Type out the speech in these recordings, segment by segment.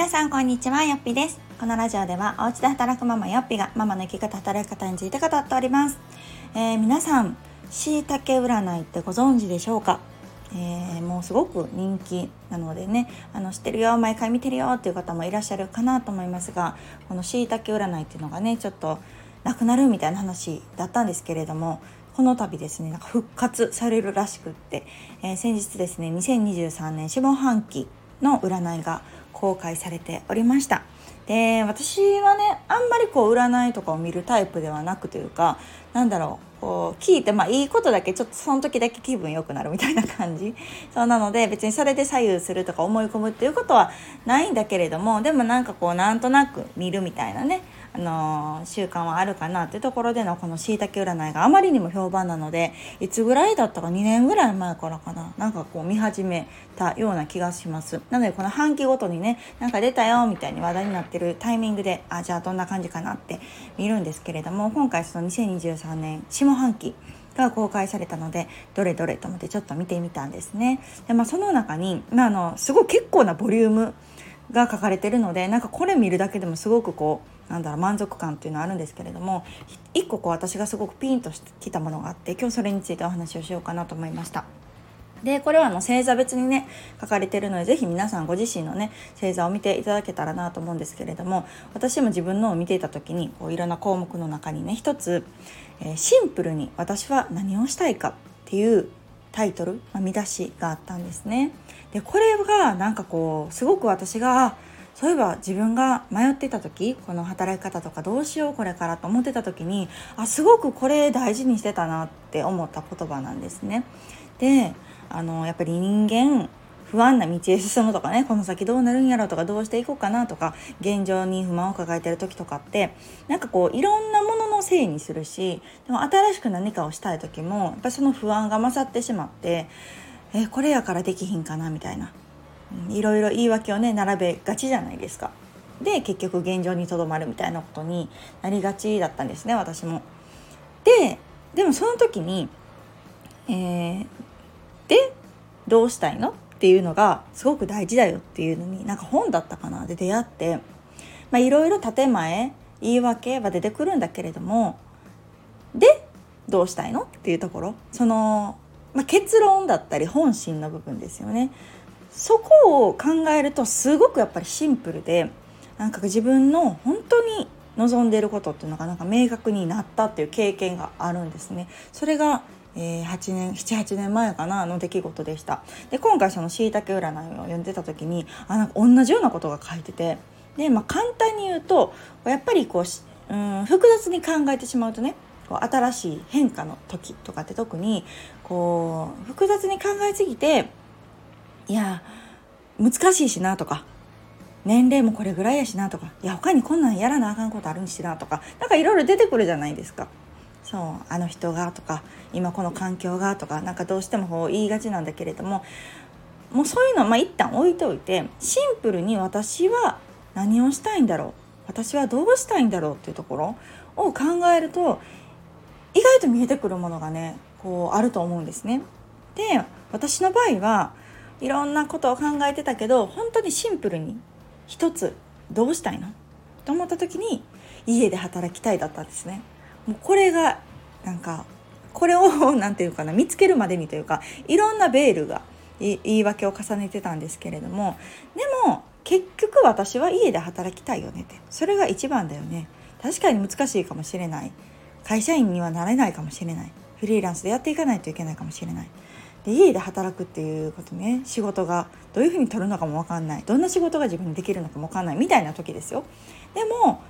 皆さんこんにちはよっぴです。このラジオではお家で働くママよっぴがママの生き方働き方について語っております、えー、皆さんしいたけ占いってご存知でしょうか？えー、もうすごく人気なのでねあの知ってるよ毎回見てるよっていう方もいらっしゃるかなと思いますがこのしいたけ占いっていうのがねちょっとなくなるみたいな話だったんですけれどもこの度ですねなんか復活されるらしくって、えー、先日ですね2023年下半期の占いが公開されておりました。で私はねあんまりこう占いとかを見るタイプではなくというかなんだろう。こう聞いてまあいいことだけちょっとその時だけ気分良くなるみたいな感じ。そうなので別にそれで左右するとか思い込むっていうことはないんだけれどもでもなんかこうなんとなく見るみたいなねあの習慣はあるかなっていうところでのこのしいたけ占いがあまりにも評判なのでいつぐらいだったか2年ぐらい前からかななんかこう見始めたような気がします。なのでこの半期ごとにねなんか出たよみたいに話題になってるタイミングであじゃあどんな感じかなって見るんですけれども今回その2023年下半期が公開されたのでどれどれと思ってちょっと見てみたんですねで、まあ、その中に、まあ、あのすごい結構なボリュームが書かれてるのでなんかこれ見るだけでもすごくこうなんだろう満足感っていうのはあるんですけれども1個こう私がすごくピンときたものがあって今日それについてお話をしようかなと思いました。でこれはあの星座別にね書かれてるので是非皆さんご自身のね星座を見ていただけたらなと思うんですけれども私も自分のを見ていた時にこういろんな項目の中にね一つ、えー、シンプルに私は何をしたいかっていうタイトル、まあ、見出しがあったんですね。でこれがなんかこうすごく私がそういえば自分が迷ってた時この働き方とかどうしようこれからと思ってた時にあすごくこれ大事にしてたなって思った言葉なんですね。であのやっぱり人間不安な道へ進むとかねこの先どうなるんやろうとかどうしていこうかなとか現状に不満を抱えてる時とかってなんかこういろんなもののせいにするしでも新しく何かをしたい時もやっぱその不安が勝ってしまってえこれやからできひんかなみたいな、うん、いろいろ言い訳をね並べがちじゃないですか。で結局現状にとどまるみたいなことになりがちだったんですね私も。ででもその時に、えー、でどうしたいの？っていうのがすごく大事だよっていうのになんか本だったかな？で出会って。いろいろ建前言い訳は出てくるんだけれどもでどうしたいの？っていうところ。その、まあ、結論だったり本心の部分ですよね。そこを考えるとすごくやっぱりシンプルでなんか自分の本当に望んでいることっていうのがなんか明確になったっていう経験があるんですね。それがえー、8年78年前かなの出来事でしたで今回そのしいたけ占いを読んでた時にあなんか同じようなことが書いててで、まあ、簡単に言うとやっぱりこううん複雑に考えてしまうとねこう新しい変化の時とかって特にこう複雑に考えすぎていや難しいしなとか年齢もこれぐらいやしなとかいや他にこんなんやらなあかんことあるんしなとか何かいろいろ出てくるじゃないですか。そうあの人がとか今この環境がとかなんかどうしてもこう言いがちなんだけれどももうそういうのまあ一旦置いといてシンプルに私は何をしたいんだろう私はどうしたいんだろうっていうところを考えると意外と見えてくるものがねこうあると思うんですね。で私の場合はいろんなことを考えてたけど本当にシンプルに一つどうしたいの？と思った時に家で働きたいだったんですね。もうこれがなんかこれを何て言うかな見つけるまでにというかいろんなベールが言い訳を重ねてたんですけれどもでも結局私は家で働きたいよねって。それが一番だよね。確かに難しいかもしれない。会社員にはなれないかもしれない。フリーランスでやっていかないといけないかもしれない。で家で働くっていうことね仕事がどういうふうに取るのかも分かんない。どんな仕事が自分にできるのかも分かんないみたいな時ですよ。でも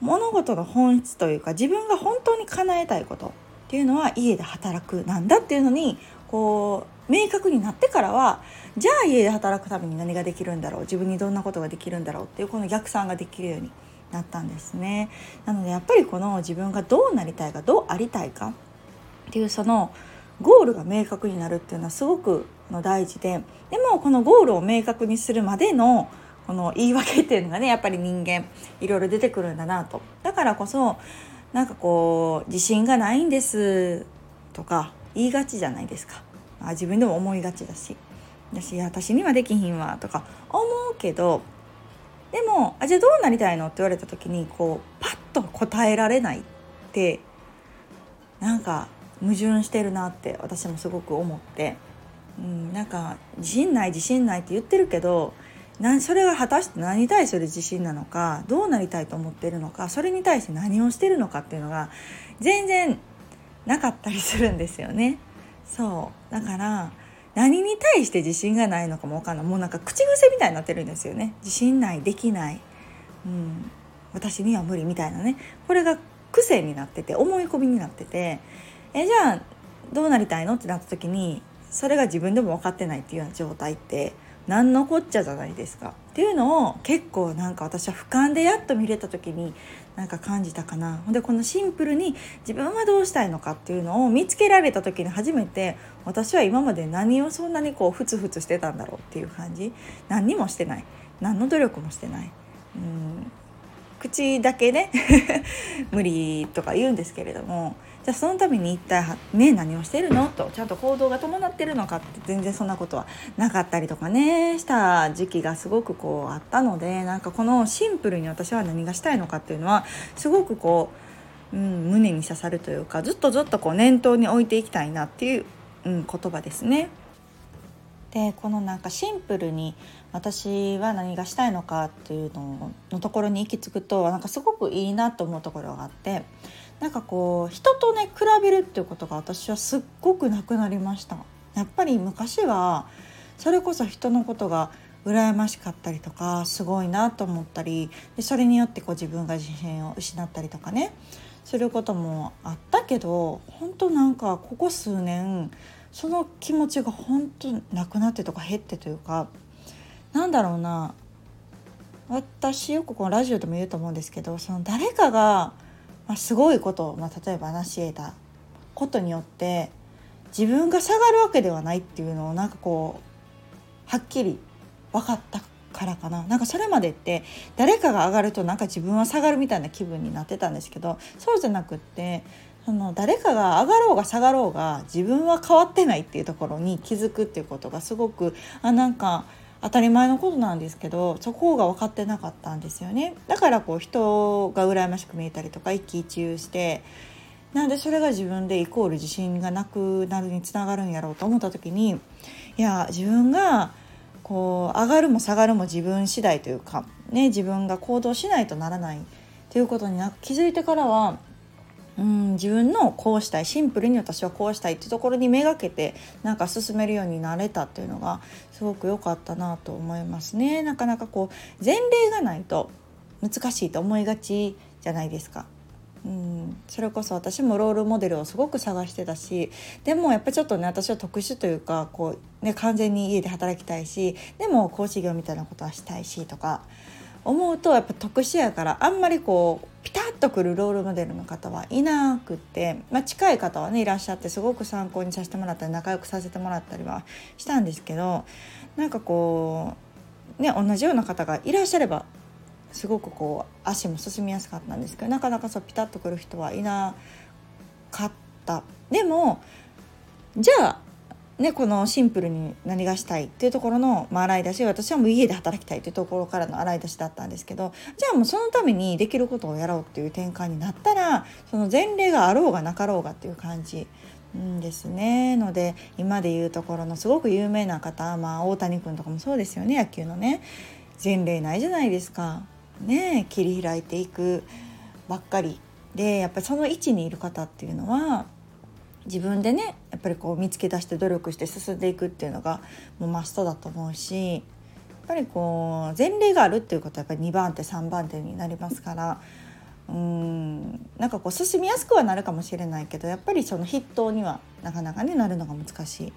物事の本質というか自分が本当に叶えたいことっていうのは家で働くなんだっていうのにこう明確になってからはじゃあ家で働くために何ができるんだろう自分にどんなことができるんだろうっていうこの逆算ができるようになったんですね。なのでやっぱりこの自分がどうなりたいかどうありたいかっていうそのゴールが明確になるっていうのはすごく大事ででもこのゴールを明確にするまでのこの言い訳っていうのがねやっぱり人間いろいろ出てくるんだなと。だからこそなんかこう自信がないんですとか言いがちじゃないですか、あ、自分でも思いがちだし。だし私にはできひんわとか思うけどでもあじゃあどうなりたいのって言われた時にこうパッと答えられないってなんか矛盾してるなって私もすごく思って、うん、なんか自信ない自信ないって言ってるけどなそれが果たして何に対する自信なのかどうなりたいと思ってるのかそれに対して何をしてるのかっていうのが全然なかったりするんですよね。そう。だから何に対して自信がないのかも分かんない。もうなんか口癖みたいになってるんですよね。自信ないできない、うん、私には無理みたいなね。これが癖になってて思い込みになっててえじゃあどうなりたいの？ってなった時にそれが自分でも分かってないっていうような状態って何のこっちゃじゃないですか。っていうのを結構なんか私は俯瞰でやっと見れた時になんか感じたかな。ほんでこのシンプルに自分はどうしたいのかっていうのを見つけられた時に初めて私は今まで何をそんなにこうふつふつしてたんだろうっていう感じ。何にもしてない。何の努力もしてない。うん。口だけね。無理とか言うんですけれども。じゃあそのために一体ね何をしてるのとちゃんと行動が伴ってるのかって全然そんなことはなかったりとかねした時期がすごくこうあったのでなんかこのシンプルに私は何がしたいのかっていうのはすごくこう、うん、胸に刺さるというかずっとずっとこう念頭に置いていきたいなっていう、うん、言葉ですね。でこのなんかシンプルに私は何がしたいのかっていうののところに行き着くとなんかすごくいいなと思うところがあってなんかこう人とね比べるっていうことが私はすっごくなくなりました。やっぱり昔はそれこそ人のことが羨ましかったりとかすごいなと思ったりでそれによってこう自分が自信を失ったりとかねすることもあったけど本当なんかここ数年その気持ちが本当なくなってとか減ってというかなんだろうな。私よくこのラジオでも言うと思うんですけどその誰かがまあ、すごいことを、まあ、例えば成し得たことによって自分が下がるわけではないっていうのをなんかこうはっきり分かったからかな。なんかそれまでって誰かが上がるとなんか自分は下がるみたいな気分になってたんですけどそうじゃなくってその誰かが上がろうが下がろうが自分は変わってないっていうところに気づくっていうことがすごくあなんか当たり前のことなんですけどそこが分かってなかったんですよね。だからこう人が羨ましく見えたりとか一喜一憂してなんでそれが自分でイコール自信がなくなるにつながるんやろうと思った時にいや自分がこう上がるも下がるも自分次第というか、ね、自分が行動しないとならないということにな気づいてからはうん自分のこうしたいシンプルに私はこうしたいってところにめがけてなんか進めるようになれたっていうのがすごく良かったなと思いますね。なかなかこう前例がないと難しいと思いがちじゃないですか。うん、それこそ私もロールモデルをすごく探してたしでもやっぱちょっとね私は特殊というかこう、ね、完全に家で働きたいしでも講師業みたいなことはしたいしとか思うとやっぱ特殊やからあんまりこうピタッとくるロールモデルの方はいなくって、まあ、近い方はねいらっしゃってすごく参考にさせてもらったり仲良くさせてもらったりはしたんですけどなんかこうね同じような方がいらっしゃればすごくこう足も進みやすかったんですけどなかなかそうピタッとくる人はいなかった。でもじゃあね、このシンプルに何がしたいっていうところの、まあ、洗い出し私はもう家で働きたいっていうところからの洗い出しだったんですけどじゃあもうそのためにできることをやろうっていう転換になったらその前例があろうがなかろうがっていう感じんですね。ので今で言うところのすごく有名な方、まあ、大谷君とかもそうですよね野球のね。前例ないじゃないですか。ね切り開いていくばっかり。でやっぱりその位置にいる方っていうのは自分でねやっぱりこう見つけ出して努力して進んでいくっていうのがもうマストだと思うしやっぱりこう前例があるっていうことはやっぱり2番手3番手になりますからうんなんかこう進みやすくはなるかもしれないけどやっぱりその筆頭にはなかなかねなるのが難しい。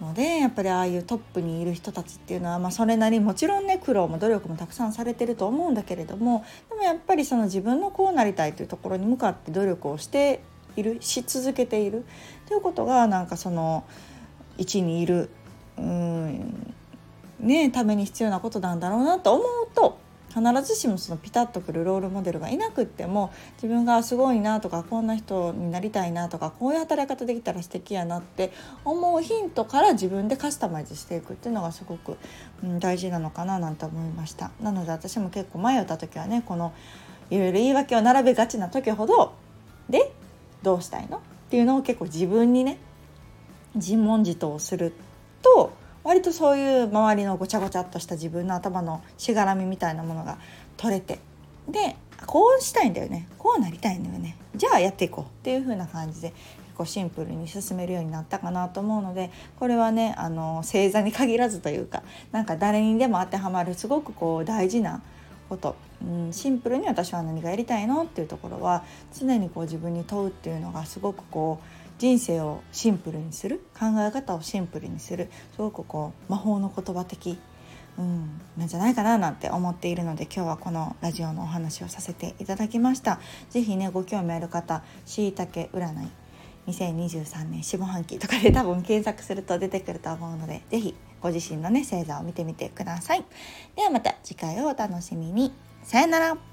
のでやっぱりああいうトップにいる人たちっていうのは、まあ、それなりもちろんね苦労も努力もたくさんされてると思うんだけれどもでもやっぱりその自分のこうなりたいというところに向かって努力をしているし続けている。ということがなんかその位置にいるうんねために必要なことなんだろうなと思うと必ずしもそのピタッとくるロールモデルがいなくっても自分がすごいなとかこんな人になりたいなとかこういう働き方できたら素敵やなって思うヒントから自分でカスタマイズしていくっていうのがすごく、うん、大事なのかななんて思いました。なので私も結構迷った時はねこのいろいろ言い訳を並べがちな時ほどでどうしたいの？っていうのを結構自分にね自問自答すると割とそういう周りのごちゃごちゃっとした自分の頭のしがらみみたいなものが取れてでこうしたいんだよね。こうなりたいんだよね。じゃあやっていこう。っていう風な感じで結構シンプルに進めるようになったかなと思うのでこれはねあの星座に限らずというかなんか誰にでも当てはまるすごくこう大事なこと、うん、シンプルに私は何がやりたいのっていうところは常にこう自分に問うっていうのがすごくこう人生をシンプルにする。考え方をシンプルにする。すごくこう魔法の言葉的、うん、なんじゃないかななんて思っているので今日はこのラジオのお話をさせていただきました。是非ねご興味ある方しいたけ占い。2023年下半期とかで多分検索すると出てくると思うので是非ご自身のね星座を見てみてください。ではまた次回をお楽しみに。さよなら。